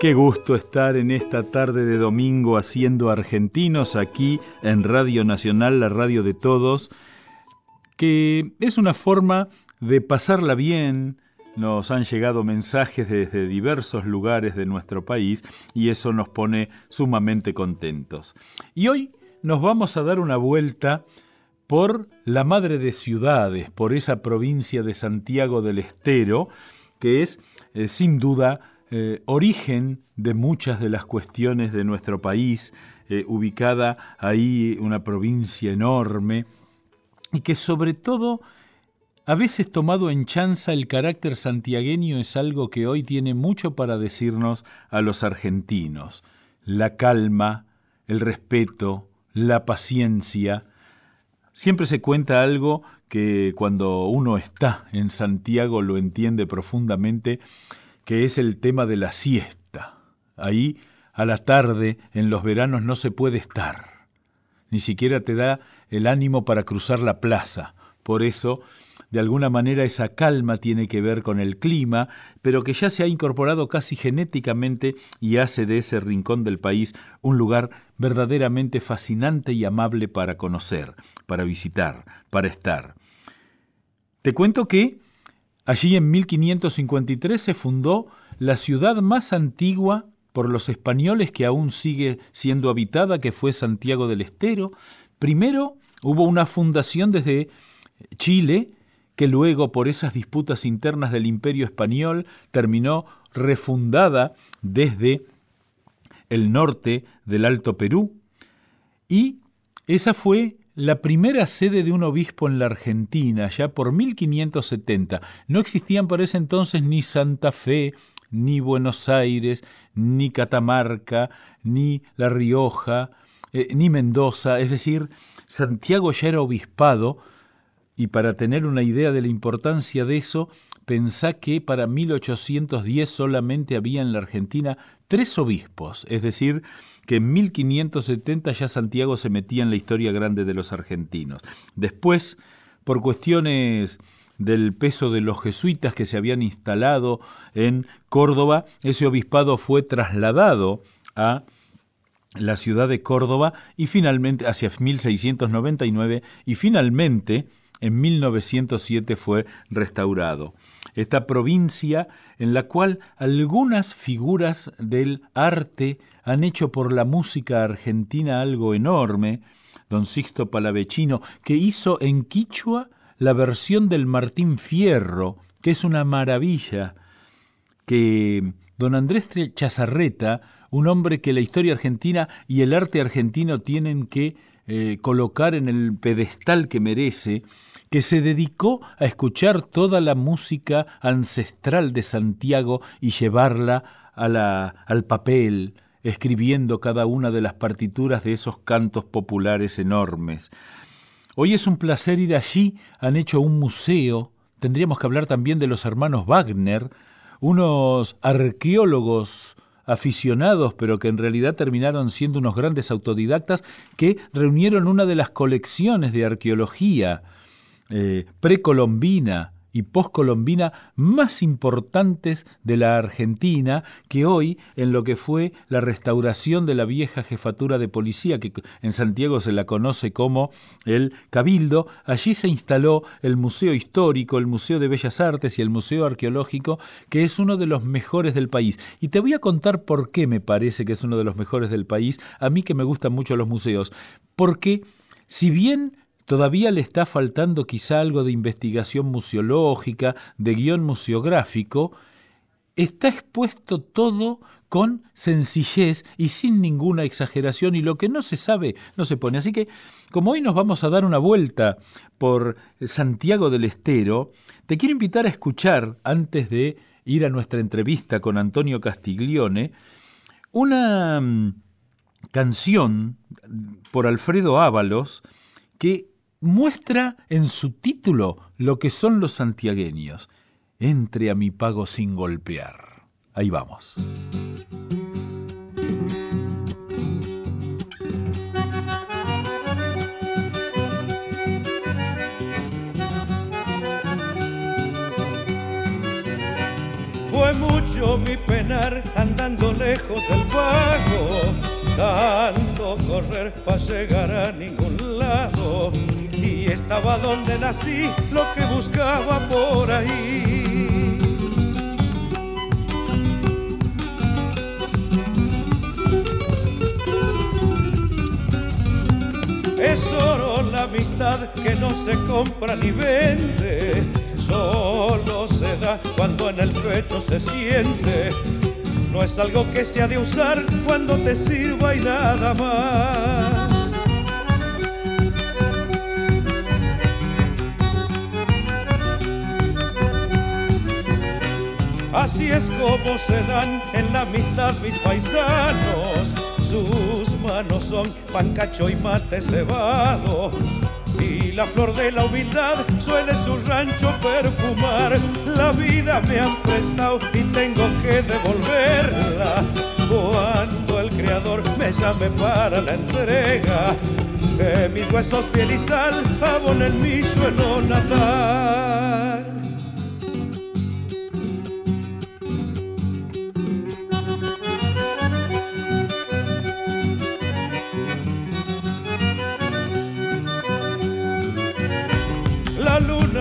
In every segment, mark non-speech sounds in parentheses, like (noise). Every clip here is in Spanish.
Qué gusto estar en esta tarde de domingo haciendo argentinos aquí en Radio Nacional, la radio de todos, que es una forma de pasarla bien. Nos han llegado mensajes desde diversos lugares de nuestro país y eso nos pone sumamente contentos. Y hoy nos vamos a dar una vuelta por la madre de ciudades, por esa provincia de Santiago del Estero, que es eh, sin duda eh, origen de muchas de las cuestiones de nuestro país, eh, ubicada ahí una provincia enorme, y que sobre todo, a veces tomado en chanza el carácter santiagueño es algo que hoy tiene mucho para decirnos a los argentinos. La calma, el respeto, la paciencia. Siempre se cuenta algo que cuando uno está en Santiago lo entiende profundamente, que es el tema de la siesta. Ahí, a la tarde, en los veranos no se puede estar. Ni siquiera te da el ánimo para cruzar la plaza. Por eso, de alguna manera, esa calma tiene que ver con el clima, pero que ya se ha incorporado casi genéticamente y hace de ese rincón del país un lugar verdaderamente fascinante y amable para conocer, para visitar, para estar. Te cuento que Allí en 1553 se fundó la ciudad más antigua por los españoles que aún sigue siendo habitada, que fue Santiago del Estero. Primero hubo una fundación desde Chile, que luego por esas disputas internas del imperio español terminó refundada desde el norte del Alto Perú. Y esa fue la primera sede de un obispo en la Argentina, ya por 1570. No existían por ese entonces ni Santa Fe, ni Buenos Aires, ni Catamarca, ni La Rioja, eh, ni Mendoza. Es decir, Santiago ya era obispado, y para tener una idea de la importancia de eso, pensá que para 1810 solamente había en la Argentina tres obispos, es decir, que en 1570 ya Santiago se metía en la historia grande de los argentinos. Después, por cuestiones del peso de los jesuitas que se habían instalado en Córdoba, ese obispado fue trasladado a la ciudad de Córdoba y finalmente hacia 1699 y finalmente en 1907 fue restaurado. Esta provincia en la cual algunas figuras del arte han hecho por la música argentina algo enorme, don Sixto Palavecino, que hizo en Quichua la versión del Martín Fierro, que es una maravilla, que don Andrés Chazarreta, un hombre que la historia argentina y el arte argentino tienen que eh, colocar en el pedestal que merece, que se dedicó a escuchar toda la música ancestral de Santiago y llevarla al papel, escribiendo cada una de las partituras de esos cantos populares enormes. Hoy es un placer ir allí, han hecho un museo, tendríamos que hablar también de los hermanos Wagner, unos arqueólogos aficionados, pero que en realidad terminaron siendo unos grandes autodidactas que reunieron una de las colecciones de arqueología eh, precolombina y poscolombina más importantes de la Argentina que hoy en lo que fue la restauración de la vieja jefatura de policía que en Santiago se la conoce como el Cabildo, allí se instaló el Museo Histórico, el Museo de Bellas Artes y el Museo Arqueológico, que es uno de los mejores del país. Y te voy a contar por qué me parece que es uno de los mejores del país, a mí que me gustan mucho los museos, porque si bien Todavía le está faltando quizá algo de investigación museológica, de guion museográfico. Está expuesto todo con sencillez y sin ninguna exageración y lo que no se sabe no se pone. Así que como hoy nos vamos a dar una vuelta por Santiago del Estero, te quiero invitar a escuchar, antes de ir a nuestra entrevista con Antonio Castiglione, una mm, canción por Alfredo Ábalos que muestra en su título lo que son los santiagueños. Entre a mi pago sin golpear. Ahí vamos. Fue mucho mi penar andando lejos del pago, tanto correr para llegar a ningún lado. Y estaba donde nací, lo que buscaba por ahí. Es oro la amistad que no se compra ni vende, solo se da cuando en el pecho se siente. No es algo que se ha de usar cuando te sirva y nada más. Así es como se dan en la amistad mis paisanos sus manos son pancacho y mate cebado. Y la flor de la humildad suele su rancho perfumar. La vida me han prestado y tengo que devolverla. Cuando el Creador me llame para la entrega, que mis huesos piel y sal mi suelo natal.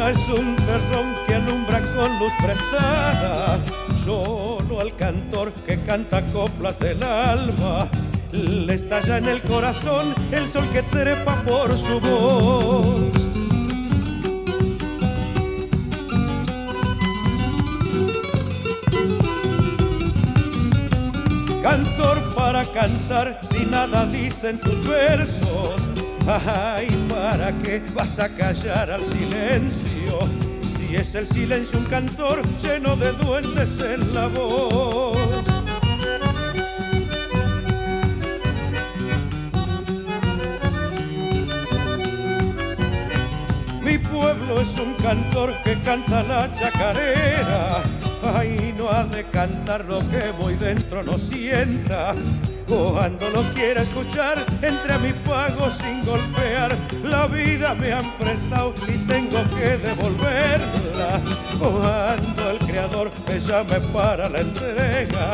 Es un terrón que alumbra con luz prestada. Solo al cantor que canta coplas del alma le estalla en el corazón el sol que trepa por su voz. Cantor para cantar, si nada dicen tus versos Ay, ¿para qué vas a callar al silencio? Si es el silencio un cantor lleno de duendes en la voz. Mi pueblo es un cantor que canta la chacarera. Ay, no ha de cantar lo que voy dentro no sienta cuando lo quiera escuchar, entre a mi pago sin golpear. La vida me han prestado y tengo que devolverla. Cuando el creador me llame para la entrega,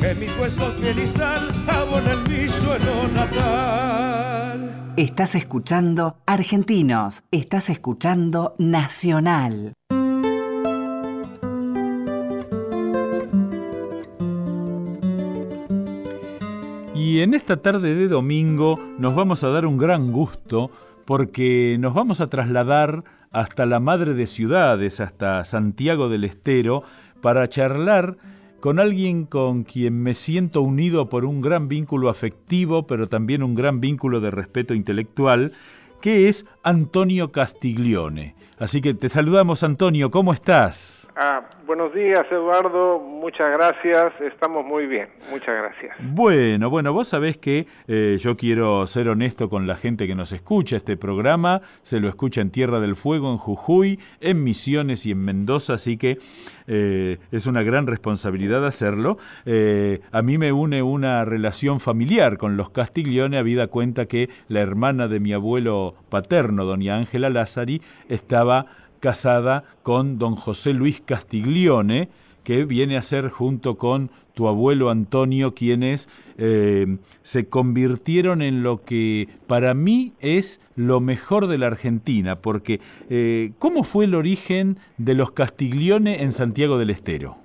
que mis huesos piel y sal abonen mi suelo natal. Estás escuchando Argentinos, estás escuchando Nacional. En esta tarde de domingo nos vamos a dar un gran gusto porque nos vamos a trasladar hasta la madre de ciudades, hasta Santiago del Estero, para charlar con alguien con quien me siento unido por un gran vínculo afectivo, pero también un gran vínculo de respeto intelectual, que es Antonio Castiglione. Así que te saludamos, Antonio, ¿cómo estás? Ah, buenos días, Eduardo. Muchas gracias. Estamos muy bien. Muchas gracias. Bueno, bueno, vos sabés que eh, yo quiero ser honesto con la gente que nos escucha. Este programa se lo escucha en Tierra del Fuego, en Jujuy, en Misiones y en Mendoza, así que eh, es una gran responsabilidad hacerlo. Eh, a mí me une una relación familiar con los Castiglione, habida cuenta que la hermana de mi abuelo paterno, doña Ángela Lázari, estaba casada con don José Luis Castiglione, que viene a ser junto con tu abuelo Antonio quienes eh, se convirtieron en lo que para mí es lo mejor de la Argentina, porque eh, ¿cómo fue el origen de los Castiglione en Santiago del Estero?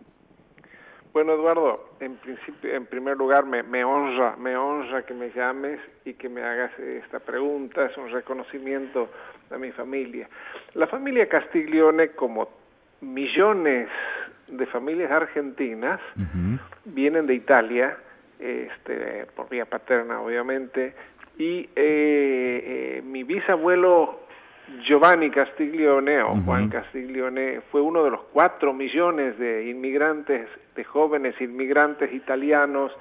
Bueno, Eduardo, en principio, en primer lugar, me, me, honra, me honra que me llames y que me hagas esta pregunta. Es un reconocimiento a mi familia. La familia Castiglione, como millones de familias argentinas, vienen de Italia, este, por vía paterna, obviamente, y eh, eh, mi bisabuelo Giovanni Castiglione o Juan Castiglione fue uno de los cuatro millones de inmigrantes, de jóvenes inmigrantes italianos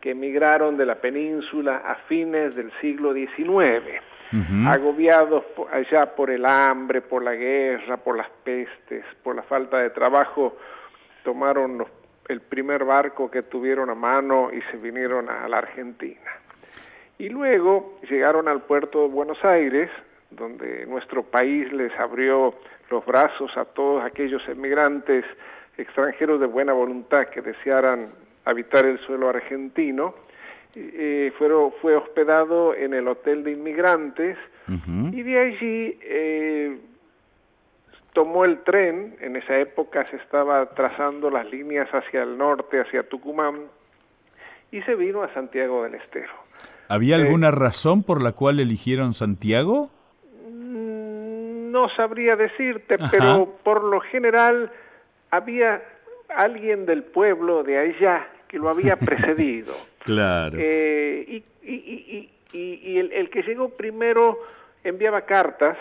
que emigraron de la península a fines del siglo XIX agobiados allá por el hambre, por la guerra, por las pestes, por la falta de trabajo, tomaron el primer barco que tuvieron a mano y se vinieron a la Argentina. Y luego llegaron al puerto de Buenos Aires, donde nuestro país les abrió los brazos a todos aquellos emigrantes extranjeros de buena voluntad que desearan habitar el suelo argentino. Eh, fue hospedado en el Hotel de Inmigrantes y de allí eh, tomó el tren, en esa época se estaba trazando las líneas hacia el norte, hacia Tucumán, y se vino a Santiago del Estero. ¿Había alguna razón por la cual eligieron Santiago? No sabría decirte, pero por lo general había alguien del pueblo de allá que lo había (laughs) precedido. claro. Eh, y, el, que llegó primero enviaba cartas,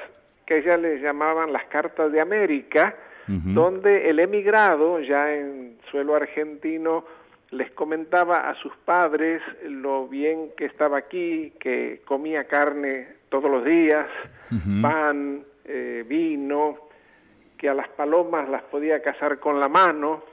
que ya le llamaban las cartas de América, donde el emigrado, ya en suelo argentino, les comentaba a sus padres lo bien que estaba aquí, que comía carne todos los días, pan, eh, vino, que a las palomas las podía cazar con la mano,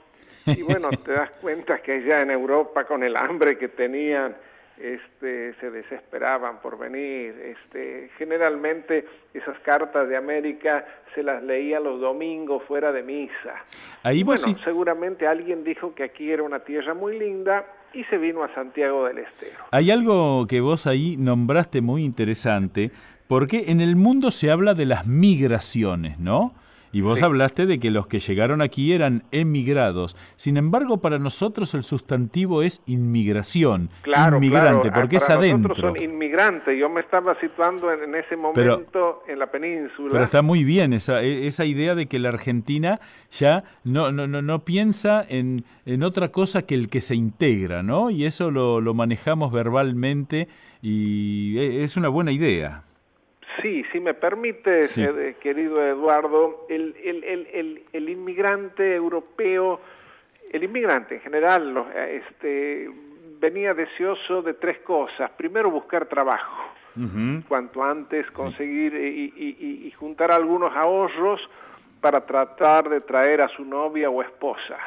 y bueno, te das cuenta que ya en Europa con el hambre que tenían, este, se desesperaban por venir. Este, generalmente esas cartas de América se las leía los domingos fuera de misa. Ahí bueno, seguramente alguien dijo que aquí era una tierra muy linda y se vino a Santiago del Estero. Hay algo que vos ahí nombraste muy interesante, porque en el mundo se habla de las migraciones, ¿no? Y vos hablaste de que los que llegaron aquí eran emigrados. Sin embargo, para nosotros el sustantivo es inmigración. Claro, inmigrante, porque es adentro. Nosotros son inmigrantes. Yo me estaba situando en, ese momento en la península. Pero está muy bien esa, e, esa idea de que la Argentina ya no, no, no, no piensa en, en otra cosa que el que se integra, ¿no? Y eso lo, lo manejamos verbalmente y e, es una buena idea. Sí, si me permite, eh, querido Eduardo, el, el, el, el, inmigrante europeo, el inmigrante en general, este, venía deseoso de tres cosas. Primero, buscar trabajo. Cuanto antes conseguir y, juntar algunos ahorros para tratar de traer a su novia o esposa,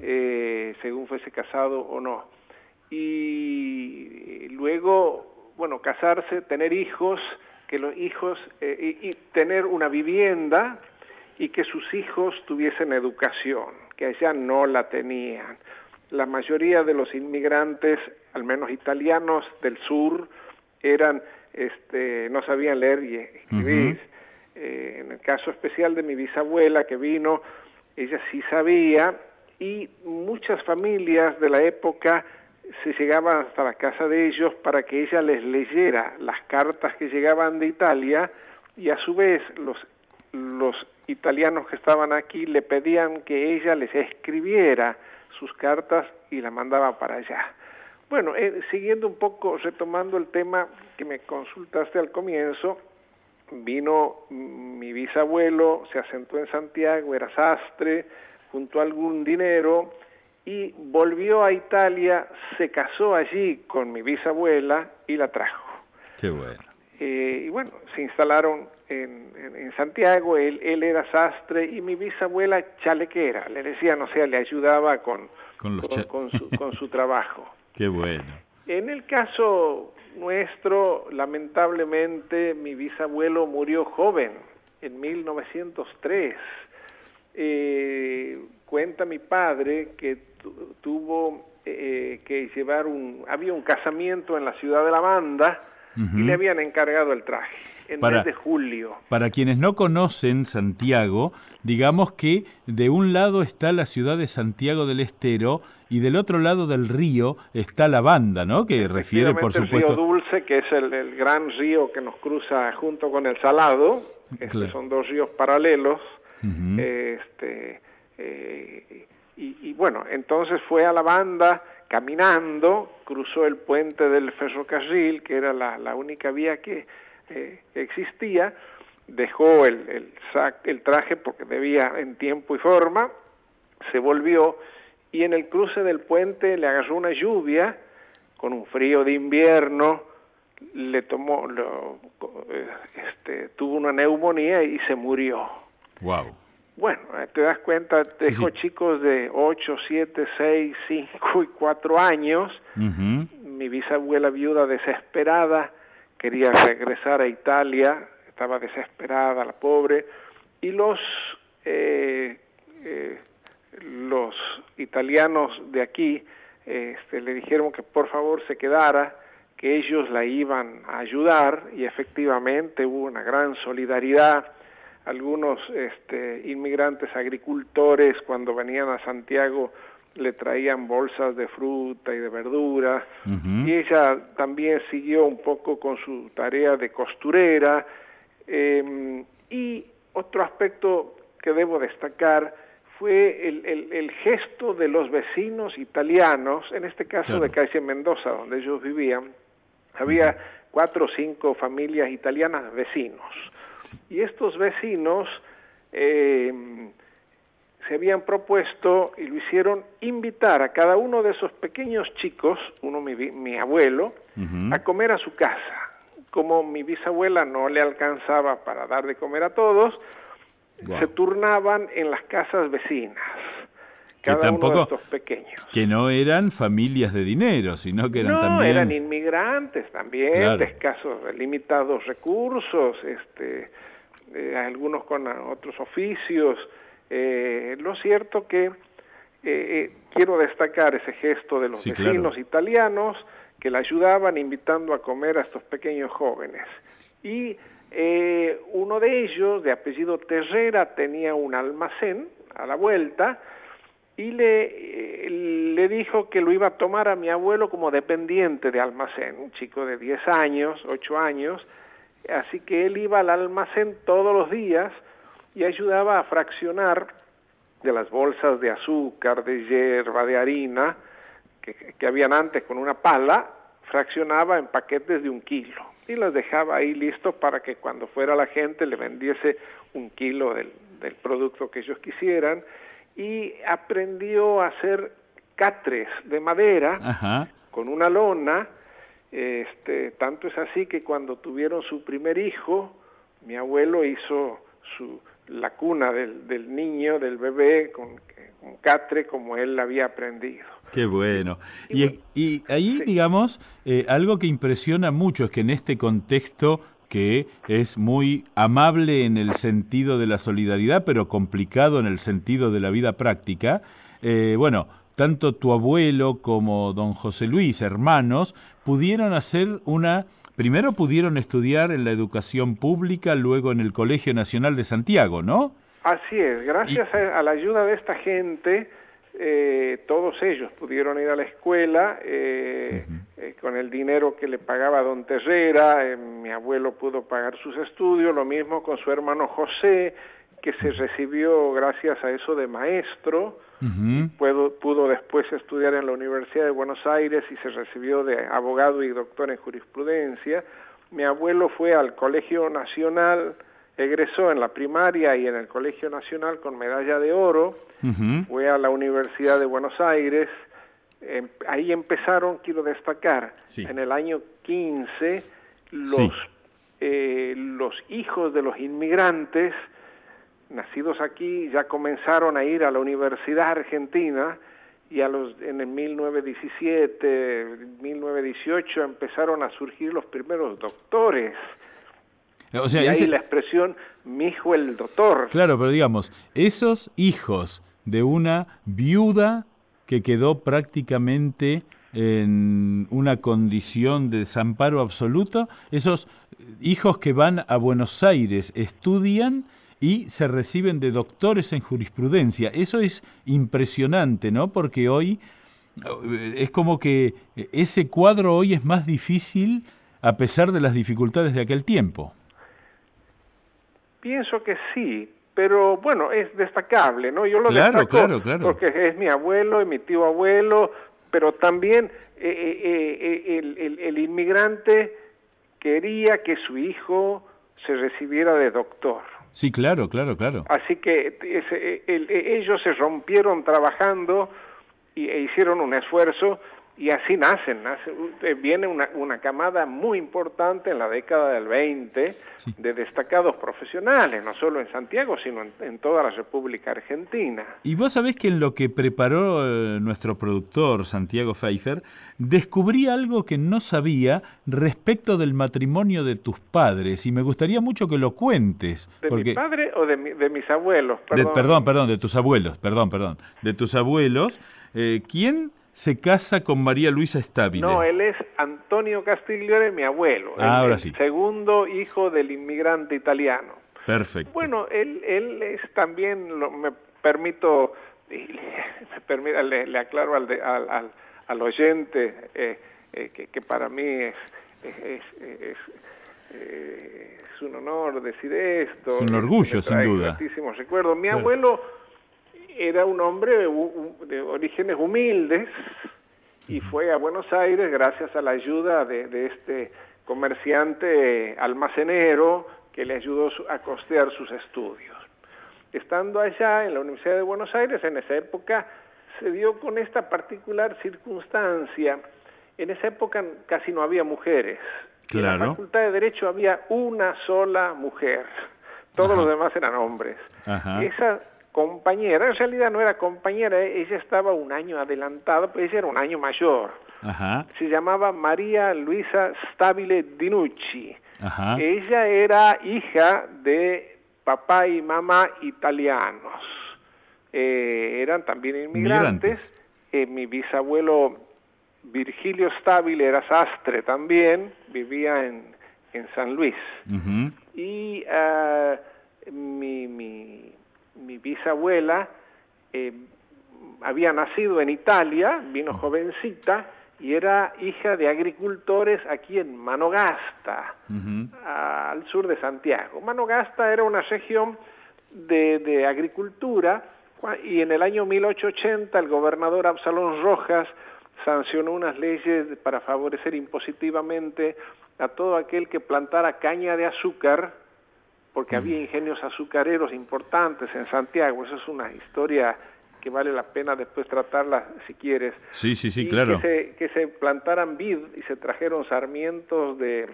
eh, según fuese casado o no. Y luego, bueno, casarse, tener hijos, que los hijos eh, y, tener una vivienda y que sus hijos tuviesen educación, que allá no la tenían. La mayoría de los inmigrantes, al menos italianos del sur, eran, este, no sabían leer y escribir. Eh, en el caso especial de mi bisabuela que vino, ella sí sabía y muchas familias de la época se llegaba hasta la casa de ellos para que ella les leyera las cartas que llegaban de Italia y a su vez los, los italianos que estaban aquí le pedían que ella les escribiera sus cartas y la mandaba para allá. Bueno, eh, siguiendo un poco, retomando el tema que me consultaste al comienzo, vino mi bisabuelo, se asentó en Santiago, era sastre, juntó algún dinero, y volvió a Italia, se casó allí con mi bisabuela y la trajo. Qué bueno. Eh, y bueno, se instalaron en, en, Santiago, él, él, era sastre y mi bisabuela chalequera, le decía, no sé, le ayudaba con, con, con, su, con su (laughs) trabajo. Qué bueno. En el caso nuestro, lamentablemente, mi bisabuelo murió joven, en 1903. Eh, cuenta mi padre que tuvo eh, que llevar un, había un casamiento en la ciudad de la banda y le habían encargado el traje en para, mes de julio. Para quienes no conocen Santiago, digamos que de un lado está la ciudad de Santiago del Estero y del otro lado del río está la banda, ¿no? Que refiere, por supuesto... El río Dulce, que es el, gran río que nos cruza junto con el Salado, este, son dos ríos paralelos, este, eh, y, bueno, entonces fue a la banda caminando, cruzó el puente del ferrocarril, que era la, única vía que eh, existía, dejó el, el, el traje porque debía en tiempo y forma, se volvió y en el cruce del puente le agarró una lluvia con un frío de invierno, le tomó, lo, eh, este, tuvo una neumonía y se murió. Wow. Bueno, te das cuenta, dejó chicos de 8, 7, 6, 5 y 4 años. Mi bisabuela viuda desesperada quería regresar a Italia, estaba desesperada la pobre, y los, eh, eh, los italianos de aquí este, le dijeron que por favor se quedara, que ellos la iban a ayudar y efectivamente hubo una gran solidaridad. Algunos este, inmigrantes agricultores cuando venían a Santiago le traían bolsas de fruta y de verdura. Y ella también siguió un poco con su tarea de costurera. Em, y otro aspecto que debo destacar fue el, gesto de los vecinos italianos, en este caso de Calle Mendoza, donde ellos vivían, había cuatro o cinco familias italianas vecinos. Y estos vecinos em, se habían propuesto y lo hicieron invitar a cada uno de esos pequeños chicos, uno mi, abuelo, a comer a su casa. Como mi bisabuela no le alcanzaba para dar de comer a todos, se turnaban en las casas vecinas. Cada que tampoco, uno de estos pequeños. Que no eran familias de dinero, sino que eran no, eran inmigrantes también, de escasos, limitados recursos, este, eh, algunos con otros oficios. Eh, lo cierto que eh, eh, quiero destacar ese gesto de los vecinos italianos que la ayudaban invitando a comer a estos pequeños jóvenes. Y uno de ellos, de apellido Terrera, tenía un almacén a la vuelta y le, le dijo que lo iba a tomar a mi abuelo como dependiente de almacén, un chico de 10 años, 8 años, así que él iba al almacén todos los días y ayudaba a fraccionar de las bolsas de azúcar, de hierba, de harina, que, que habían antes con una pala, fraccionaba en paquetes de un kilo y las dejaba ahí listos para que cuando fuera la gente le vendiese un kilo del, del producto que ellos quisieran y aprendió a hacer catres de madera con una lona, este, tanto es así que cuando tuvieron su primer hijo, mi abuelo hizo su, la cuna del, del niño, del bebé, con, un catre como él había aprendido. Qué bueno. Y, y, ahí, digamos, eh, algo que impresiona mucho es que en este contexto que es muy amable en el sentido de la solidaridad, pero complicado en el sentido de la vida práctica, eh, bueno, tanto tu abuelo como don José Luis, hermanos, pudieron hacer una primero pudieron estudiar en la educación pública, luego en el Colegio Nacional de Santiago, ¿no? Así es, gracias a, la ayuda de esta gente, eh, todos ellos pudieron ir a la escuela eh, eh, con el dinero que le pagaba don Terrera, mi abuelo pudo pagar sus estudios, lo mismo con su hermano José, que se recibió gracias a eso de maestro, pudo, después estudiar en la Universidad de Buenos Aires y se recibió de abogado y doctor en jurisprudencia. Mi abuelo fue al Colegio Nacional, egresó en la primaria y en el Colegio Nacional con medalla de oro, fue a la Universidad de Buenos Aires, em, ahí empezaron, quiero destacar, en el año 15, los, eh, los hijos de los inmigrantes, nacidos aquí ya comenzaron a ir a la Universidad Argentina y a los en el 1917, 1918 empezaron a surgir los primeros doctores. O sea, y ahí la expresión mi hijo el doctor. Claro, pero digamos, esos hijos de una viuda que quedó prácticamente en una condición de desamparo absoluto, esos hijos que van a Buenos Aires, estudian y se reciben de doctores en jurisprudencia. Eso es impresionante, ¿no? Porque hoy eh, es como que ese cuadro hoy es más difícil a pesar de las dificultades de aquel tiempo. Pienso que sí, pero bueno, es destacable, ¿no? Yo lo claro, destaco claro, claro. porque es mi abuelo y mi tío abuelo, pero también eh, eh, el, el, el inmigrante quería que su hijo se recibiera de doctor. Sí, claro, claro, claro. Así que e, ellos se rompieron trabajando y, e hicieron un esfuerzo y así nacen, eh, viene una, una, camada muy importante en la década del 20 de destacados profesionales, no solo en Santiago, sino en, toda la República Argentina. Y vos sabés que en lo que preparó eh, nuestro productor, Santiago Pfeiffer, descubrí algo que no sabía respecto del matrimonio de tus padres, y me gustaría mucho que lo cuentes. ¿De porque... mi padre o de, de mis abuelos? Perdón. perdón, perdón, de tus abuelos, perdón, perdón. De tus abuelos. Eh, ¿Quién se casa con María Luisa Stabile. No, él es Antonio Castiglione, mi abuelo. Ah, ahora el sí. Segundo hijo del inmigrante italiano. Perfecto. Bueno, él, él es también, lo, me permito, (laughs) me permito le, aclaro al, al, al, oyente eh, eh, que, que, para mí es, es, es, eh, es, un honor decir esto. Es un orgullo, sin duda. recuerdo. Mi abuelo era un hombre de orígenes humildes y fue a Buenos Aires gracias a la ayuda de, este comerciante almacenero que le ayudó a costear sus estudios. Estando allá en la Universidad de Buenos Aires, en esa época se dio con esta particular circunstancia. En esa época casi no había mujeres. Claro. En la Facultad de Derecho había una sola mujer. Todos los demás eran hombres. Esa compañera, en realidad no era compañera, ella estaba un año adelantada, pues ella era un año mayor. Se llamaba María Luisa Stabile Dinucci. Ella era hija de papá y mamá italianos. Eh, eran también inmigrantes. Eh, mi bisabuelo Virgilio Stabile era sastre también, vivía en, en San Luis. Y uh, mi, mi mi bisabuela eh, había nacido en Italia, vino jovencita, y era hija de agricultores aquí en Manogasta, al sur de Santiago. Manogasta era una región de, de, agricultura y en el año 1880 el gobernador Absalón Rojas sancionó unas leyes para favorecer impositivamente a todo aquel que plantara caña de azúcar porque mm. había ingenios azucareros importantes en Santiago. Esa es una historia que vale la pena después tratarla si quieres. Sí, sí, sí, claro. Que se, que se plantaran vid y se trajeron sarmientos de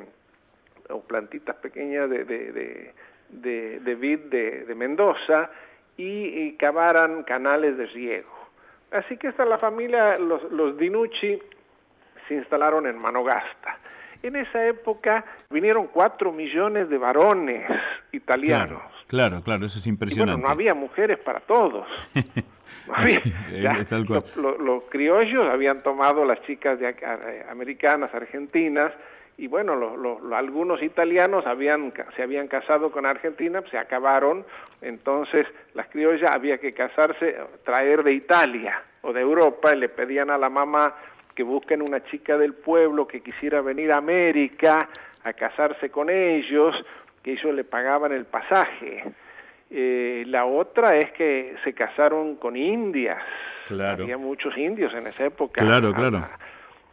o plantitas pequeñas de, de, de, de, vid de, Mendoza y, cavaran canales de riego. Así que esta la familia, los, los Dinucci se instalaron en Manogasta. En esa época vinieron cuatro millones de varones italianos. Claro, claro, eso es impresionante. bueno, no había mujeres para todos. (laughs) los, criollos habían tomado las chicas de, eh, americanas, argentinas, y bueno, algunos italianos habían, se habían casado con Argentina, se acabaron, entonces las criollas había que casarse, traer de Italia o de Europa, y le pedían a la mamá que busquen una chica del pueblo que quisiera venir a América a casarse con ellos, que ellos le pagaban el pasaje. Eh, la otra es que se casaron con indias. Claro. Había muchos indios en esa época. Claro, claro.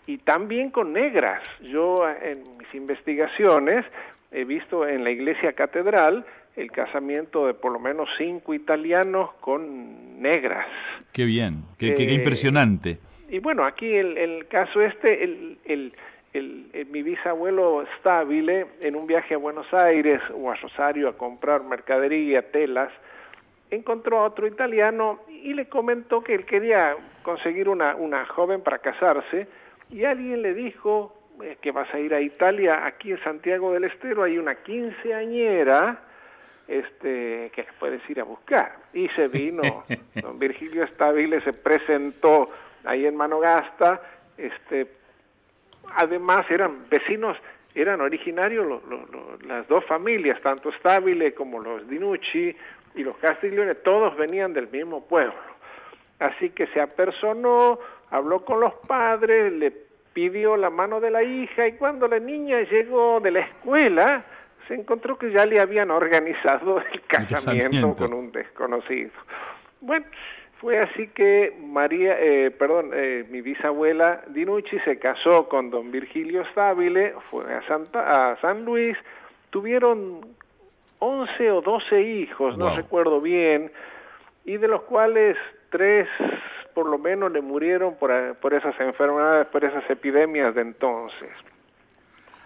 Y también con negras. Yo en mis investigaciones he visto en la iglesia catedral el casamiento de por lo menos cinco italianos con negras. Qué bien, qué, qué, qué eh, impresionante y bueno, aquí el, el caso este, el, el, el, mi bisabuelo Stabile, en un viaje a Buenos Aires o a Rosario a comprar mercadería, telas, encontró a otro italiano y le comentó que él quería conseguir una, una joven para casarse y alguien le dijo eh, que vas a ir a Italia, aquí en Santiago del Estero hay una quinceañera este, que puedes ir a buscar. Y se vino, (laughs) don Virgilio Stabile se presentó ahí en Manogasta, este, además eran vecinos, eran originarios las dos familias, tanto Stabile como los Dinucci y los Castiglione, todos venían del mismo pueblo. Así que se apersonó, habló con los padres, le pidió la mano de la hija y cuando la niña llegó de la escuela, se encontró que ya le habían organizado el casamiento, con un desconocido. Bueno, fue así que María, eh, perdón, eh, mi bisabuela Dinucci se casó con don Virgilio Stabile, fue a, Santa, a San Luis, tuvieron 11 o 12 hijos, no recuerdo bien, y de los cuales tres por lo menos le murieron por, por esas enfermedades, por esas epidemias de entonces.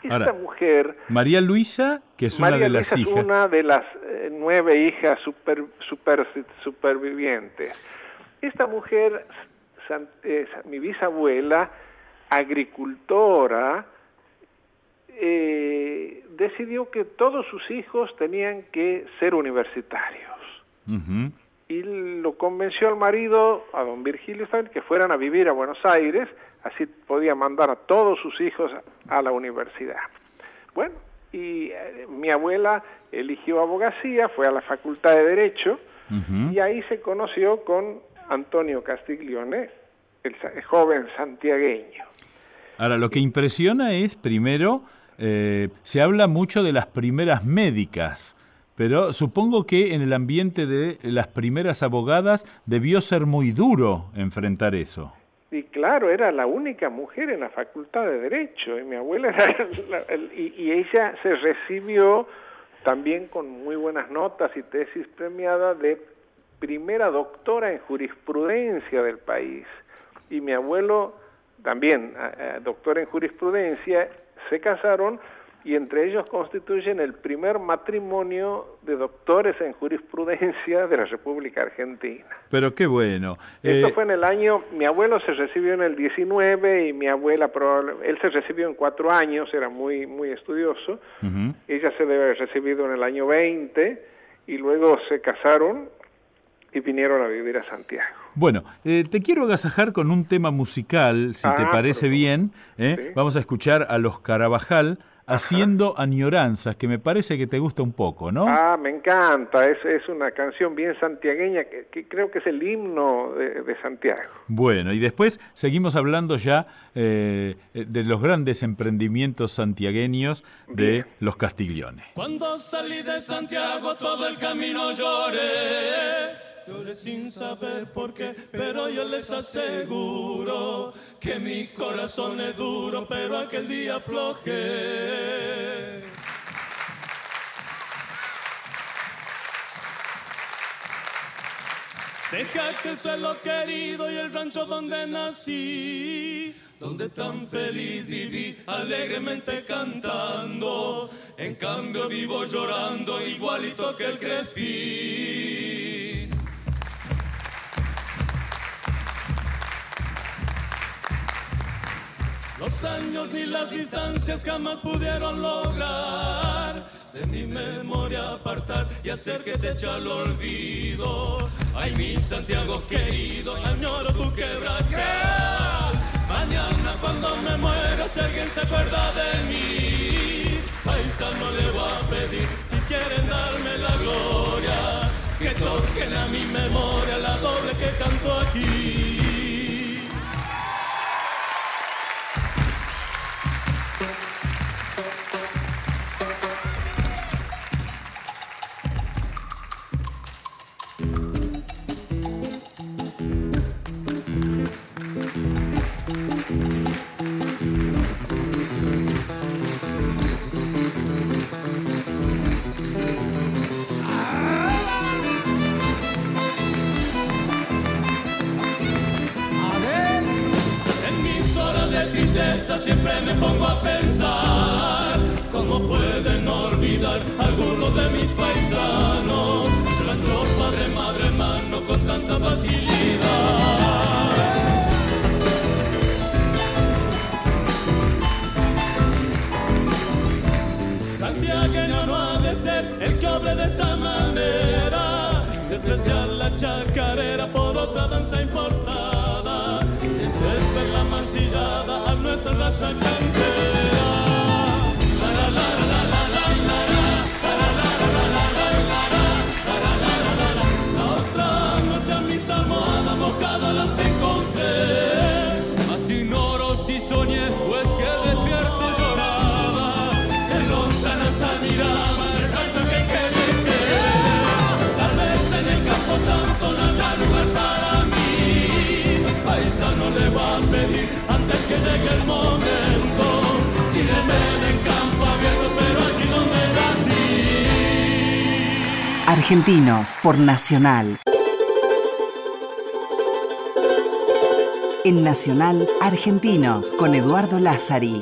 Esta mujer... María Luisa, que es una de las hijas. Es una de las eh, nueve hijas super, super, supervivientes. Esta mujer, mi bisabuela, agricultora, eh, decidió que todos sus hijos tenían que ser universitarios. Y lo convenció al marido, a don Virgilio, que fueran a vivir a Buenos Aires, así podía mandar a todos sus hijos a la universidad. Bueno, y eh, mi abuela eligió abogacía, fue a la Facultad de Derecho, y ahí se conoció con Antonio Castiglione, el, joven santiagueño. Ahora, lo que impresiona es, primero, eh, se habla mucho de las primeras médicas, pero supongo que en el ambiente de las primeras abogadas debió ser muy duro enfrentar eso. Y claro, era la única mujer en la facultad de Derecho, y mi abuela era y, ella se recibió también con muy buenas notas y tesis premiada de primera doctora en jurisprudencia del país. Y mi abuelo también, doctor en jurisprudencia, se casaron y entre ellos constituyen el primer matrimonio de doctores en jurisprudencia de la República Argentina. Pero qué bueno. Esto eh, fue en el año, mi abuelo se recibió en el 19 y mi abuela, él se recibió en cuatro años, era muy, muy estudioso. Ella se debe haber recibido en el año 20 y luego se casaron y vinieron a vivir a Santiago. Bueno, eh, te quiero agasajar con un tema musical, si te ah, parece bien. ¿eh? Vamos a escuchar a los Carabajal haciendo añoranzas, que me parece que te gusta un poco, ¿no? Ah, me encanta, es, es una canción bien santiagueña, que, creo que es el himno de, Santiago. Bueno, y después seguimos hablando ya eh, de los grandes emprendimientos santiagueños de los Castigliones. Cuando salí de Santiago todo el camino lloré Lloré sin saber por qué, pero yo les aseguro que mi corazón es duro, pero aquel día afloje. Deja que el suelo querido y el rancho donde nací, donde tan feliz viví, alegremente cantando, en cambio vivo llorando igualito que el Crespi. Ni las distancias jamás pudieron lograr de mi memoria apartar y hacer que te eche al olvido. Ay, mi Santiago querido, añoro tu quebrachal. Mañana cuando me muera, si alguien se acuerda de mí, paisano le voy a pedir si quieren darme la gloria, que toquen a mi memoria la doble que canto aquí. Argentinos por Nacional. En Nacional, Argentinos con Eduardo Lázari.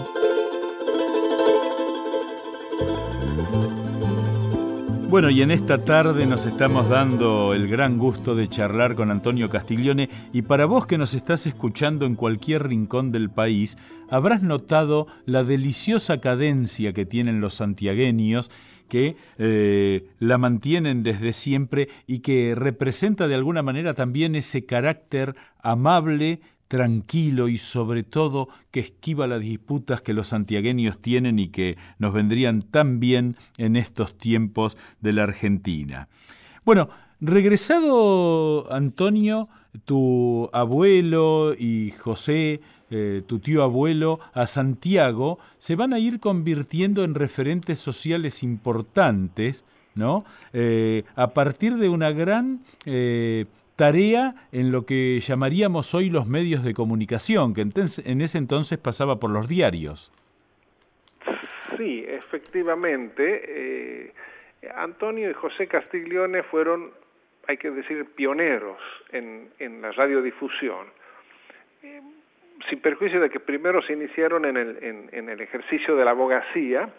Bueno, y en esta tarde nos estamos dando el gran gusto de charlar con Antonio Castiglione y para vos que nos estás escuchando en cualquier rincón del país, habrás notado la deliciosa cadencia que tienen los santiagueños que eh, la mantienen desde siempre y que representa de alguna manera también ese carácter amable, tranquilo y sobre todo que esquiva las disputas que los santiagueños tienen y que nos vendrían tan bien en estos tiempos de la Argentina. Bueno, regresado Antonio, tu abuelo y José, eh, tu tío abuelo, a Santiago, se van a ir convirtiendo en referentes sociales importantes, ¿no? Eh, a partir de una gran eh, tarea en lo que llamaríamos hoy los medios de comunicación, que en ese entonces pasaba por los diarios. Sí, efectivamente. Eh, Antonio y José Castiglione fueron, hay que decir, pioneros en, la radiodifusión. Eh, sin perjuicio de que primero se iniciaron en el, ejercicio de la abogacía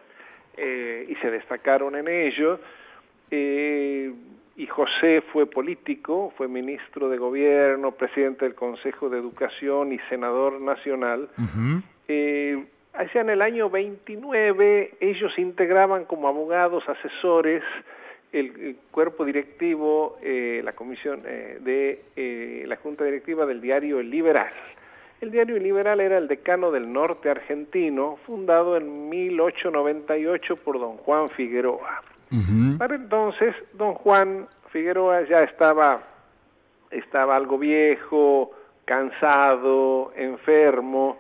eh, y se destacaron en ello, y José fue político, fue ministro de gobierno, presidente del Consejo de Educación y senador nacional. Eh, allá en el año 29 ellos integraban como abogados, asesores, el, cuerpo directivo, eh, la comisión eh, de la junta directiva del diario El Liberal. El diario Liberal era el decano del norte argentino, fundado en 1898 por don Juan Figueroa. Para entonces, don Juan Figueroa ya estaba, estaba algo viejo, cansado, enfermo,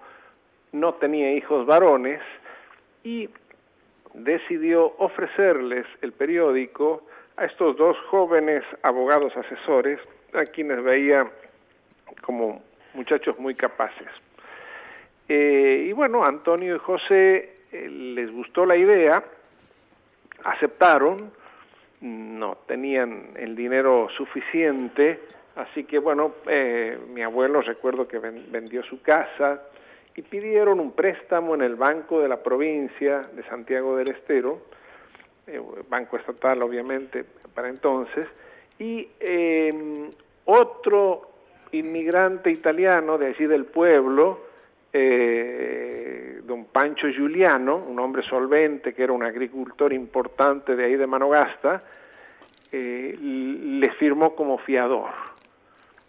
no tenía hijos varones y decidió ofrecerles el periódico a estos dos jóvenes abogados asesores, a quienes veía como muchachos muy capaces. Eh, y bueno, Antonio y José eh, les gustó la idea, aceptaron, no tenían el dinero suficiente, así que bueno, eh, mi abuelo recuerdo que vendió su casa y pidieron un préstamo en el Banco de la Provincia de Santiago del Estero, eh, banco estatal obviamente para entonces, y em, otro inmigrante italiano de allí del pueblo, eh, don Pancho Giuliano, un hombre solvente que era un agricultor importante de ahí de Manogasta, eh, le firmó como fiador.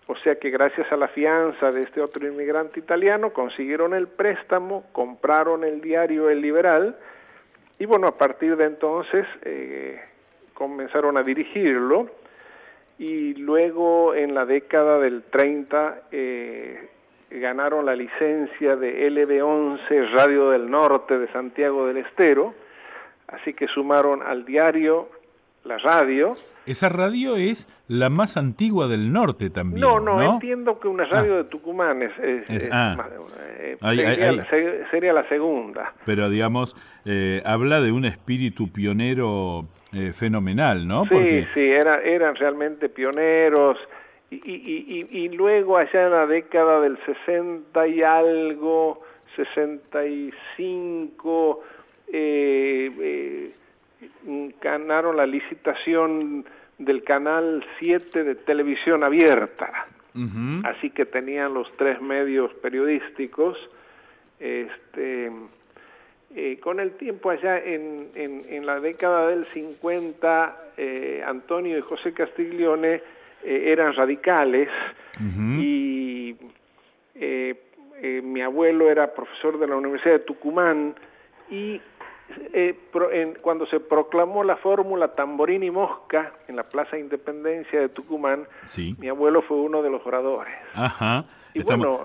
O sea que gracias a la fianza de este otro inmigrante italiano consiguieron el préstamo, compraron el diario El Liberal y bueno, a partir de entonces eh, comenzaron a dirigirlo y luego en la década del 30 eh, ganaron la licencia de LB11 Radio del Norte de Santiago del Estero, así que sumaron al diario la radio. Esa radio es la más antigua del norte también. No, no, entiendo que una radio ah. de Tucumán es, sería, la segunda. Pero digamos, eh, habla de un espíritu pionero eh, fenomenal, ¿no? Sí, sí, era, eran realmente pioneros. Y, y, y, luego allá en la década del 60 y algo, 65, eh, eh, ganaron la licitación del canal 7 de televisión abierta. Así que tenían los tres medios periodísticos. Este, eh, con el tiempo allá en, en, la década del 50, eh, Antonio y José Castiglione eh, eran radicales y mi abuelo era profesor de la Universidad de Tucumán y eh, cuando se proclamó la fórmula Tamborín y Mosca en la Plaza Independencia de Tucumán, mi abuelo fue uno de los oradores. Ajá.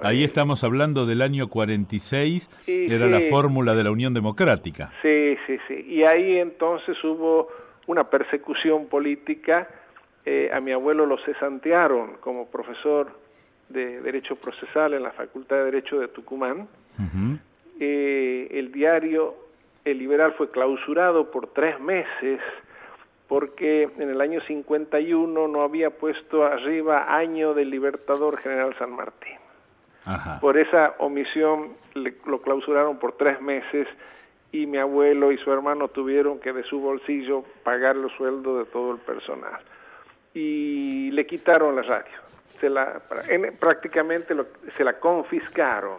ahí eh, estamos hablando del año 46, era la fórmula de la Unión Democrática. Sí, sí, sí. Y ahí entonces hubo una persecución política. Eh, a mi abuelo lo cesantearon como profesor de Derecho Procesal en la Facultad de Derecho de Tucumán. el diario el liberal fue clausurado por tres meses porque en el año 51 no había puesto arriba año del libertador general San Martín. Por esa omisión lo clausuraron por tres meses y mi abuelo y su hermano tuvieron que de su bolsillo pagar los sueldos de todo el personal. Y le quitaron la radio. Se la, prácticamente se la confiscaron.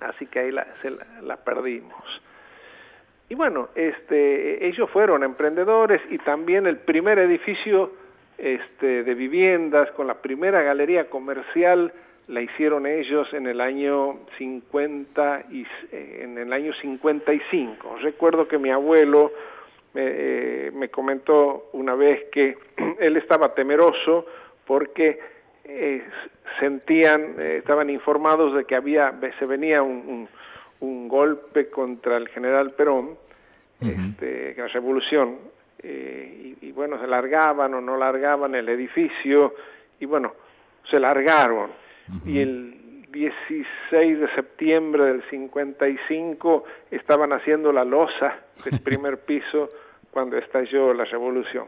Así que ahí la, se la, perdimos. Y bueno, este, ellos fueron emprendedores y también el primer edificio este, de viviendas con la primera galería comercial la hicieron ellos en el año 50 y eh, en el año 55. Recuerdo que mi abuelo eh, me comentó una vez que (clears throat) él estaba temeroso porque eh, sentían, estaban informados de que había se venía un, un, golpe contra el general Perón, este, la revolución, y, y bueno, se largaban o no largaban el edificio, y bueno, se largaron. Y el 16 de septiembre del 55 estaban haciendo la losa del (laughs) primer piso cuando estalló la revolución.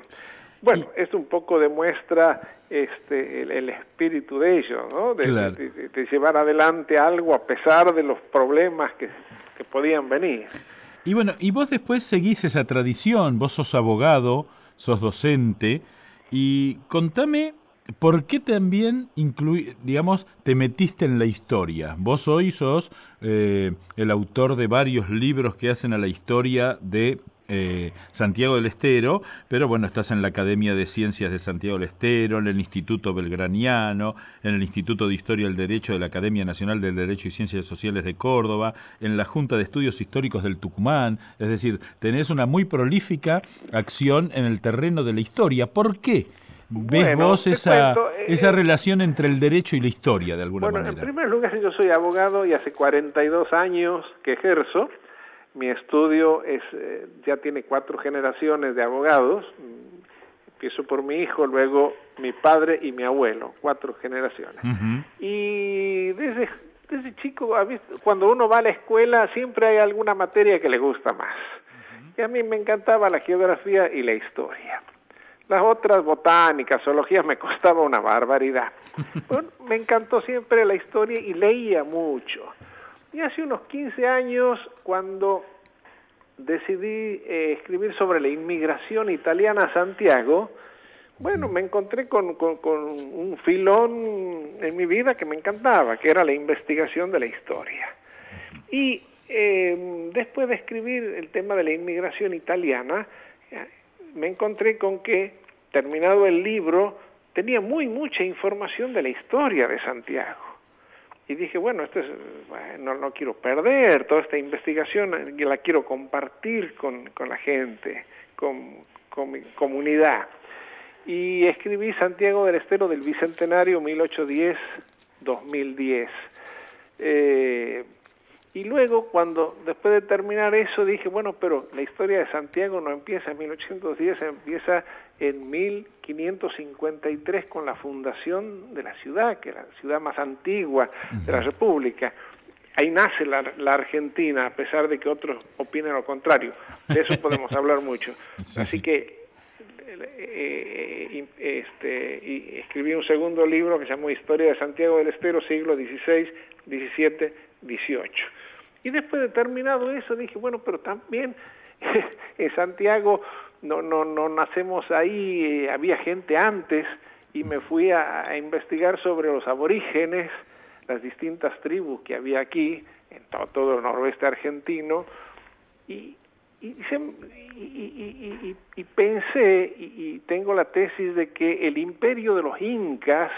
Bueno, esto un poco demuestra este, el, espíritu de ellos, ¿no? De, llevar adelante algo a pesar de los problemas que, que podían venir. Y bueno, y vos después seguís esa tradición, vos sos abogado, sos docente, y contame ¿Por qué también digamos, te metiste en la historia? Vos hoy sos eh, el autor de varios libros que hacen a la historia de eh, Santiago del Estero, pero bueno, estás en la Academia de Ciencias de Santiago del Estero, en el Instituto Belgraniano, en el Instituto de Historia del Derecho de la Academia Nacional del Derecho y Ciencias Sociales de Córdoba, en la Junta de Estudios Históricos del Tucumán, es decir, tenés una muy prolífica acción en el terreno de la historia. ¿Por qué? ¿Ves vos esa, eh, esa relación entre el derecho y la historia de alguna bueno, manera? En primer lugar, yo soy abogado y hace 42 años que ejerzo. Mi estudio es eh, ya tiene cuatro generaciones de abogados. Empiezo por mi hijo, luego mi padre y mi abuelo, cuatro generaciones. Y desde, desde chico, cuando uno va a la escuela, siempre hay alguna materia que le gusta más. Y a mí me encantaba la geografía y la historia. Las otras botánicas, zoologías, me costaba una barbaridad. (laughs) me encantó siempre la historia y leía mucho. Y hace unos 15 años, cuando decidí eh, escribir sobre la inmigración italiana a Santiago, bueno, me encontré con, un filón en mi vida que me encantaba, que era la investigación de la historia. Y eh, después de escribir el tema de la inmigración italiana, me encontré con que, terminado el libro, tenía muy mucha información de la historia de Santiago. Y dije, bueno, esto es, no, no quiero perder toda esta investigación, la quiero compartir con, con la gente, con, con mi comunidad. Y escribí Santiago del Estero del Bicentenario 1810-2010. Eh, y luego, cuando después de terminar eso, dije, bueno, pero la historia de Santiago no empieza en 1810, empieza en 1553 con la fundación de la ciudad, que es la ciudad más antigua de la República. Ahí nace la, Argentina, a pesar de que otros opinen lo contrario. De eso podemos hablar mucho. (laughs) Así que eh, este, y escribí un segundo libro que se llamó Historia de Santiago del Estero, siglo XVI, XVII, XVIII. Y después de terminado eso dije, bueno, pero también (laughs) en Santiago no, no, no nacemos ahí, eh, había gente antes y me fui a, investigar sobre los aborígenes, las distintas tribus que había aquí, en todo, el noroeste argentino, y, y, y, y pensé, y tengo la tesis de que el imperio de los incas,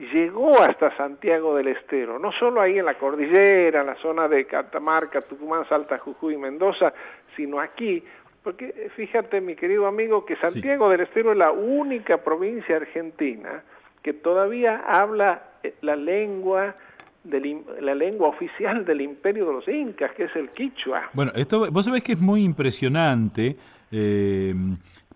llegó hasta Santiago del Estero, no solo ahí en la cordillera, en la zona de Catamarca, Tucumán, Salta, Jujuy y Mendoza, sino aquí, porque fíjate mi querido amigo que Santiago del Estero es la única provincia argentina que todavía habla eh, la lengua la lengua oficial (laughs) del imperio de los incas, que es el quichua. Bueno, esto vos sabés que es muy impresionante, eh,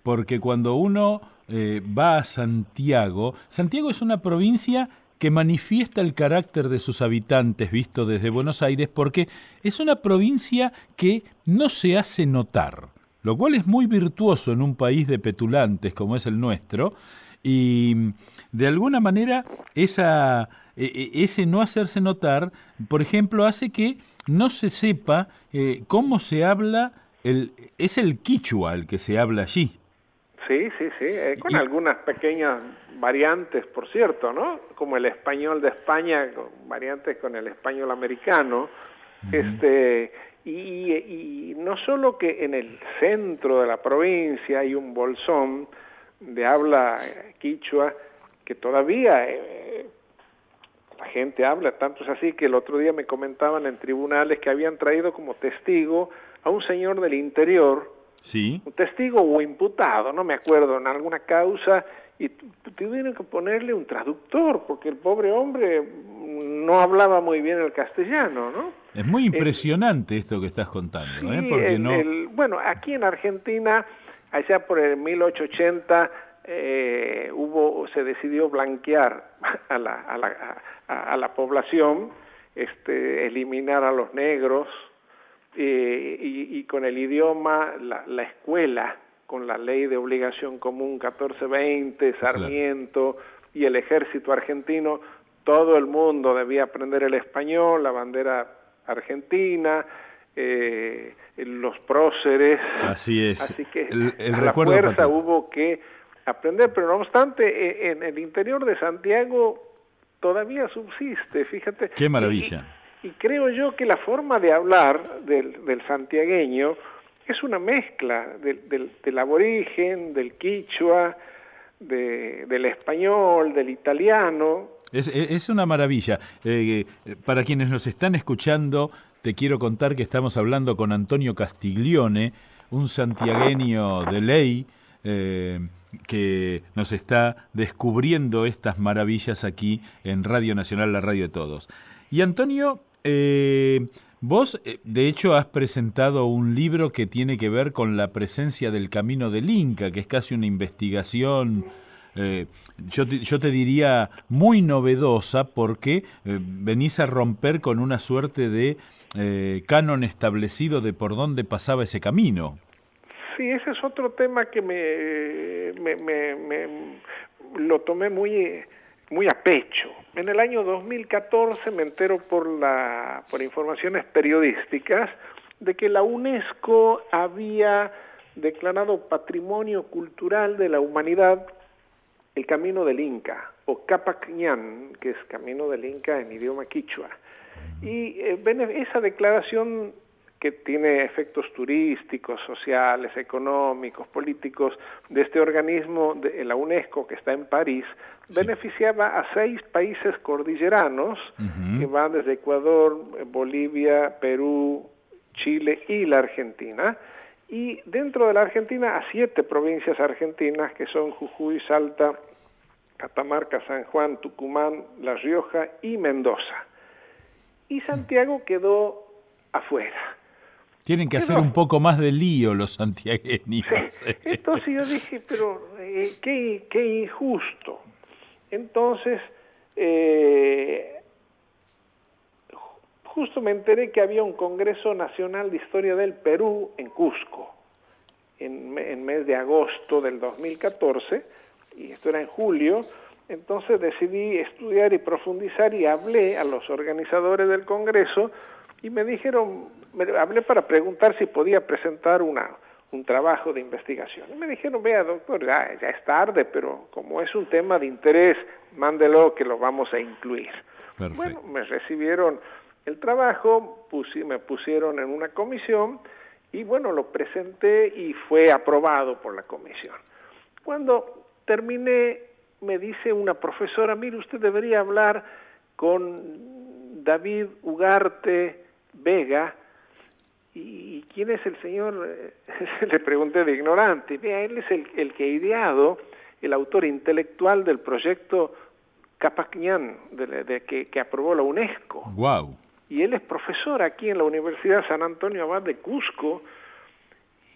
porque cuando uno eh, va a Santiago, Santiago es una provincia que manifiesta el carácter de sus habitantes visto desde Buenos Aires porque es una provincia que no se hace notar, lo cual es muy virtuoso en un país de petulantes como es el nuestro, Y de alguna manera e, e, ese no hacerse notar, por ejemplo, hace que no se sepa eh, cómo se habla, es el quichua el que se habla allí. Sí, sí, sí, eh, con algunas pequeñas variantes, por cierto, ¿no? Como el español de España, variantes con el español americano. Este, y, y, no solo que en el centro de la provincia hay un bolsón de habla quichua que todavía eh, la gente habla, tanto es así que el otro día me comentaban en tribunales que habían traído como testigo a un señor del interior Sí. Un testigo o imputado, no me acuerdo, en alguna causa, y tuvieron que ponerle un traductor, porque el pobre hombre no hablaba muy bien el castellano, ¿no? Es muy impresionante esto que estás contando, ¿eh? Porque no... bueno, aquí en Argentina, allá por el 1880, eh, hubo, se decidió blanquear a la, a la, a la población, este, eliminar a los negros, eh, y, con el idioma, la, escuela, con la ley de obligación común 1420, Sarmiento y el ejército argentino, todo el mundo debía aprender el español, la bandera argentina, eh, los próceres. Así es. Así que a la fuerza hubo que aprender, pero no obstante, e, en el interior de Santiago todavía subsiste, fíjate. Qué maravilla. Y creo yo que la forma de hablar del, del santiagueño es una mezcla del, del, aborigen, del quichua, de, del español, del italiano. Es, es una maravilla. Eh, para quienes nos están escuchando, te quiero contar que estamos hablando con Antonio Castiglione, un santiagueño de ley. Eh, que nos está descubriendo estas maravillas aquí en Radio Nacional, la radio de todos. Y Antonio, eh, vos, eh, de hecho, has presentado un libro que tiene que ver con la presencia del camino del Inca, que es casi una investigación, eh, yo, te, yo, te, diría, muy novedosa, porque venís a romper con una suerte de canon establecido de por dónde pasaba ese camino. Sí, ese es otro tema que me, me, me, me lo tomé muy muy a pecho. En el año 2014 me entero por, la, por informaciones periodísticas de que la UNESCO había declarado Patrimonio Cultural de la Humanidad el Camino del Inca, o Capac que es Camino del Inca en idioma quichua. Y eh, esa declaración que tiene efectos turísticos, sociales, económicos, políticos, de este organismo de la UNESCO que está en París, beneficiaba a seis países cordilleranos que van desde Ecuador, Bolivia, Perú, Chile y la Argentina, y dentro de la Argentina a siete provincias argentinas que son Jujuy, Salta, Catamarca, San Juan, Tucumán, La Rioja y Mendoza. Y Santiago quedó afuera. Tienen que hacer un poco más de lío los santiagueños. (laughs) Entonces yo dije, pero eh, qué, qué, injusto. Entonces, eh, justo me enteré que había un Congreso Nacional de Historia del Perú en Cusco, en, en mes de agosto del 2014, y esto era en julio, entonces decidí estudiar y profundizar y hablé a los organizadores del Congreso y me dijeron, me hablé para preguntar si podía presentar una, un trabajo de investigación. Y me dijeron, vea doctor, ya, ya es tarde, pero como es un tema de interés, mándelo que lo vamos a incluir. Bueno, me recibieron el trabajo, me pusieron en una comisión y bueno, lo presenté y fue aprobado por la comisión. Cuando terminé, me dice una profesora, mire, usted debería hablar con David Ugarte, Vega, ¿y quién es el señor? (laughs) Le pregunté de ignorante. Vea, él es el, el que ha ideado, el autor intelectual del proyecto Capacñán, de, que, que, aprobó la UNESCO. Wow. Y él es profesor aquí en la Universidad San Antonio Abad de Cusco,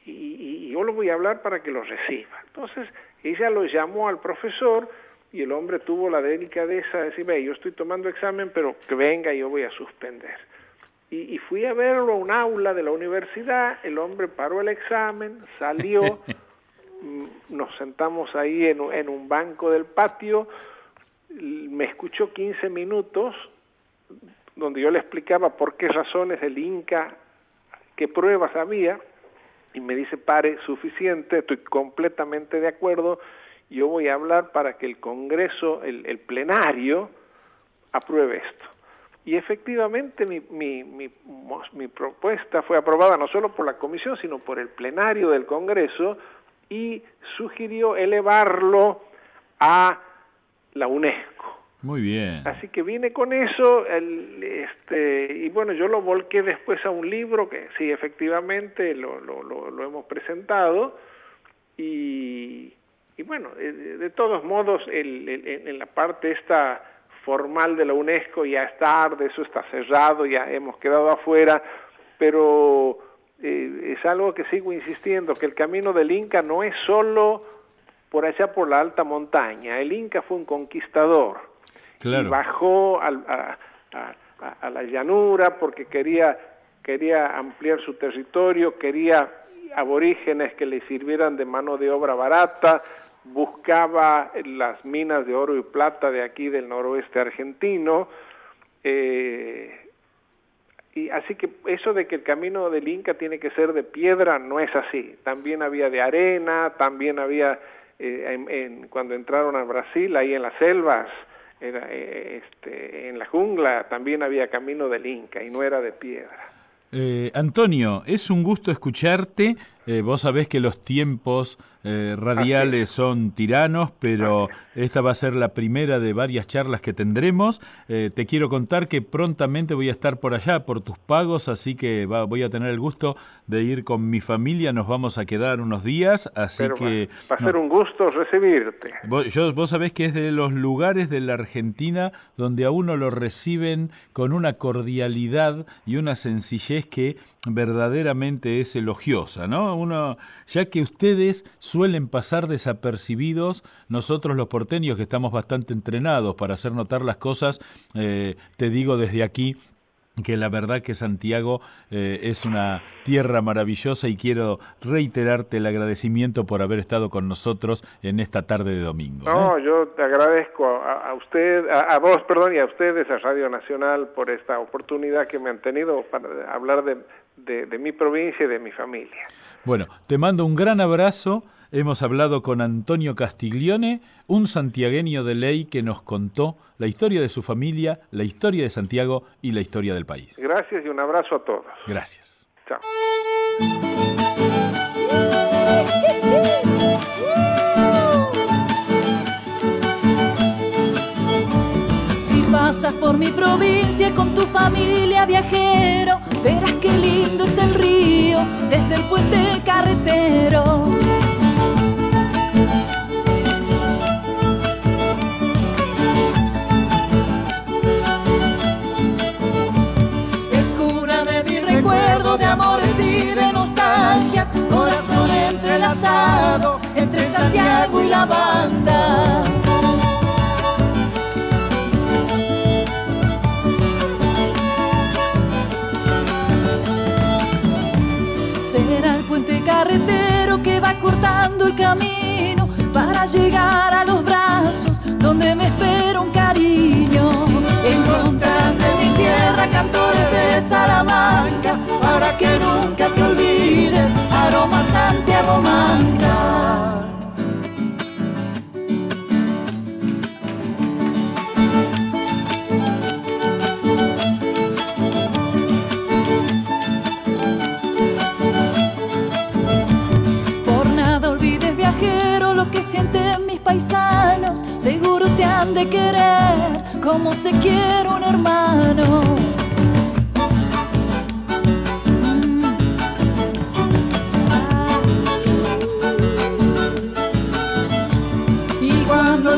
y, y, yo lo voy a hablar para que lo reciba. Entonces, ella lo llamó al profesor, y el hombre tuvo la delicadeza de decir, ve, yo estoy tomando examen, pero que venga, yo voy a suspender. Y, fui a verlo a un aula de la universidad, el hombre paró el examen, salió, (laughs) mm, nos sentamos ahí en, en un banco del patio, me escuchó 15 minutos donde yo le explicaba por qué razones el Inca, qué pruebas había, y me dice, pare, suficiente, estoy completamente de acuerdo, yo voy a hablar para que el Congreso, el, el plenario, apruebe esto. Y efectivamente mi, mi, mi, mi, propuesta fue aprobada no solo por la comisión, sino por el plenario del Congreso y sugirió elevarlo a la UNESCO. Muy bien. Así que vine con eso, el, este, y bueno, yo lo volqué después a un libro que sí, efectivamente lo, lo, lo, lo hemos presentado, y, y bueno, de, de todos modos, el, el, en la parte esta formal de la UNESCO ya está de eso está cerrado, ya hemos quedado afuera, pero eh, es algo que sigo insistiendo, que el camino del Inca no es solo por allá por la alta montaña, el Inca fue un conquistador, claro. y bajó al, a, a, a, la llanura porque quería, quería ampliar su territorio, quería aborígenes que le sirvieran de mano de obra barata, buscaba las minas de oro y plata de aquí del noroeste argentino, eh, y así que eso de que el camino del Inca tiene que ser de piedra no es así. También había de arena, también había eh, en, en, cuando entraron a Brasil ahí en las selvas, era, eh, este, en la jungla también había camino del Inca y no era de piedra. Eh, Antonio, es un gusto escucharte. Eh, vos sabés que los tiempos eh, radiales son tiranos, pero esta va a ser la primera de varias charlas que tendremos. Eh, te quiero contar que prontamente voy a estar por allá, por tus pagos, así que va, voy a tener el gusto de ir con mi familia. Nos vamos a quedar unos días, así pero que... Va, a ser un gusto recibirte. Vos, yo, vos sabés que es de los lugares de la Argentina donde a uno lo reciben con una cordialidad y una sencillez que verdaderamente es elogiosa, ¿no? Uno, ya que ustedes suelen pasar desapercibidos, nosotros los porteños que estamos bastante entrenados para hacer notar las cosas, eh, te digo desde aquí que la verdad que Santiago eh, es una tierra maravillosa y quiero reiterarte el agradecimiento por haber estado con nosotros en esta tarde de domingo. No, ¿eh? yo te agradezco a, a usted, a, a, vos, perdón, y a ustedes, a Radio Nacional, por esta oportunidad que me han tenido para hablar de, de, de mi provincia y de mi familia. Bueno, te mando un gran abrazo. Hemos hablado con Antonio Castiglione, un santiagueño de ley que nos contó la historia de su familia, la historia de Santiago y la historia del país. Gracias y un abrazo a todos. Gracias. Chao. Si pasas por mi provincia con tu familia viajero, verás qué lindo es el río desde el puente carretero. Corazón entrelazado entre Santiago y la banda. Será el puente carretero que va cortando el camino para llegar a los brazos donde me espera un cariño. Tierra cantores de Salamanca para que nunca te olvides, aroma Santiago Manta. Por nada olvides viajero lo que sienten mis paisanos, seguro te han de querer como se quiere un hermano.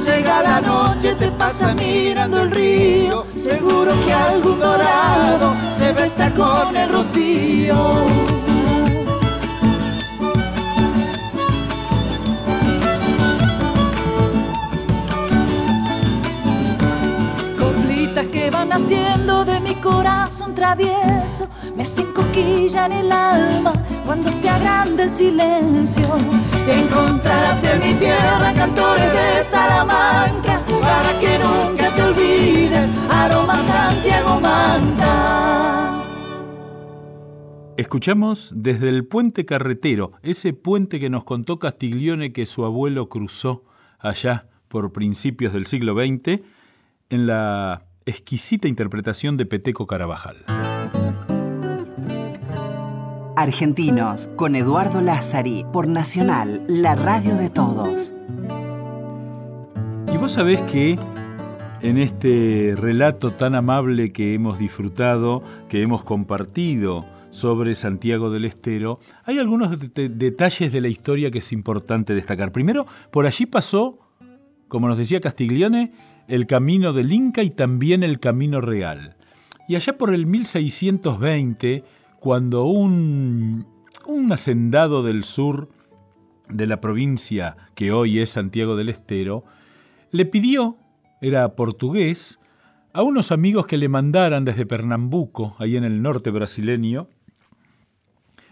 llega la noche te pasa mirando el río, seguro que algún dorado se besa con el rocío. Van naciendo de mi corazón travieso me hacen coquilla en el alma cuando se agranda el silencio. Encontrarás en mi tierra cantores de Salamanca para que nunca te olvides, aroma Santiago Manta. Escuchamos desde el puente carretero, ese puente que nos contó Castiglione que su abuelo cruzó allá por principios del siglo XX, en la exquisita interpretación de Peteco Carabajal. Argentinos con Eduardo Lázari por Nacional, la radio de todos. Y vos sabés que en este relato tan amable que hemos disfrutado, que hemos compartido sobre Santiago del Estero, hay algunos detalles de la historia que es importante destacar. Primero, por allí pasó, como nos decía Castiglione, el camino del Inca y también el camino real. Y allá por el 1620, cuando un, un hacendado del sur de la provincia que hoy es Santiago del Estero, le pidió, era portugués, a unos amigos que le mandaran desde Pernambuco, ahí en el norte brasileño,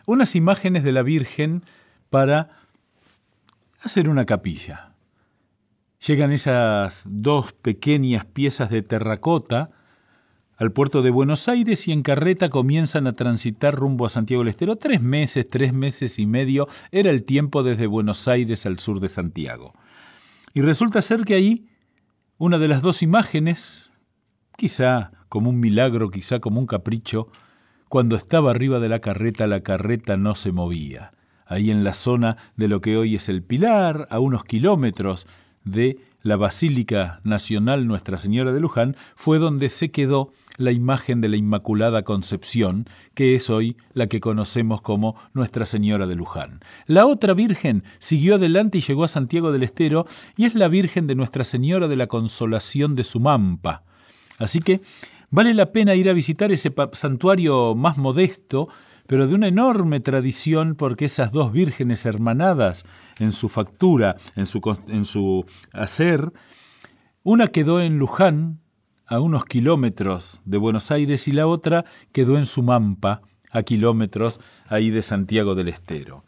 unas imágenes de la Virgen para hacer una capilla. Llegan esas dos pequeñas piezas de terracota al puerto de Buenos Aires y en carreta comienzan a transitar rumbo a Santiago del Estero. Tres meses, tres meses y medio era el tiempo desde Buenos Aires al sur de Santiago. Y resulta ser que ahí una de las dos imágenes, quizá como un milagro, quizá como un capricho, cuando estaba arriba de la carreta la carreta no se movía. Ahí en la zona de lo que hoy es el Pilar, a unos kilómetros de la Basílica Nacional Nuestra Señora de Luján fue donde se quedó la imagen de la Inmaculada Concepción, que es hoy la que conocemos como Nuestra Señora de Luján. La otra Virgen siguió adelante y llegó a Santiago del Estero y es la Virgen de Nuestra Señora de la Consolación de Sumampa. Así que vale la pena ir a visitar ese santuario más modesto, pero de una enorme tradición porque esas dos vírgenes hermanadas en su factura, en su, en su hacer, una quedó en Luján, a unos kilómetros de Buenos Aires, y la otra quedó en Sumampa, a kilómetros ahí de Santiago del Estero.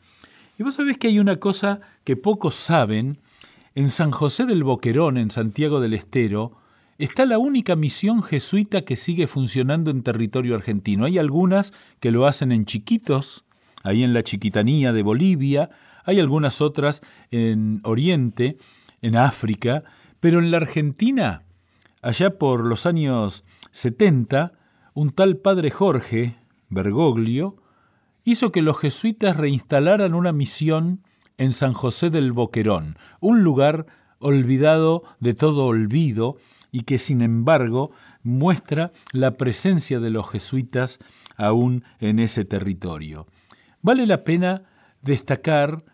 Y vos sabés que hay una cosa que pocos saben, en San José del Boquerón, en Santiago del Estero, está la única misión jesuita que sigue funcionando en territorio argentino. Hay algunas que lo hacen en Chiquitos, ahí en la Chiquitanía de Bolivia, hay algunas otras en Oriente, en África, pero en la Argentina, allá por los años 70, un tal padre Jorge Bergoglio hizo que los jesuitas reinstalaran una misión en San José del Boquerón, un lugar olvidado de todo olvido, y que sin embargo muestra la presencia de los jesuitas aún en ese territorio. Vale la pena destacar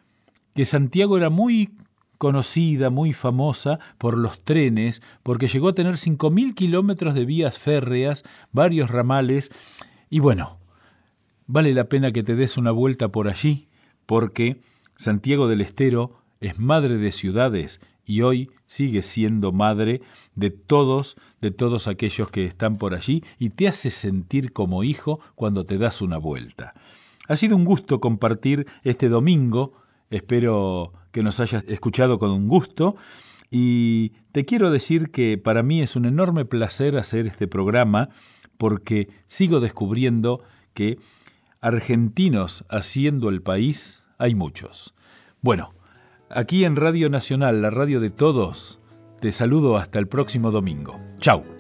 que Santiago era muy conocida, muy famosa por los trenes, porque llegó a tener 5.000 kilómetros de vías férreas, varios ramales, y bueno, vale la pena que te des una vuelta por allí, porque Santiago del Estero es madre de ciudades y hoy sigue siendo madre de todos, de todos aquellos que están por allí y te hace sentir como hijo cuando te das una vuelta. Ha sido un gusto compartir este domingo, espero que nos hayas escuchado con un gusto y te quiero decir que para mí es un enorme placer hacer este programa porque sigo descubriendo que argentinos haciendo el país hay muchos. Bueno, Aquí en Radio Nacional, la radio de todos, te saludo hasta el próximo domingo. Chao.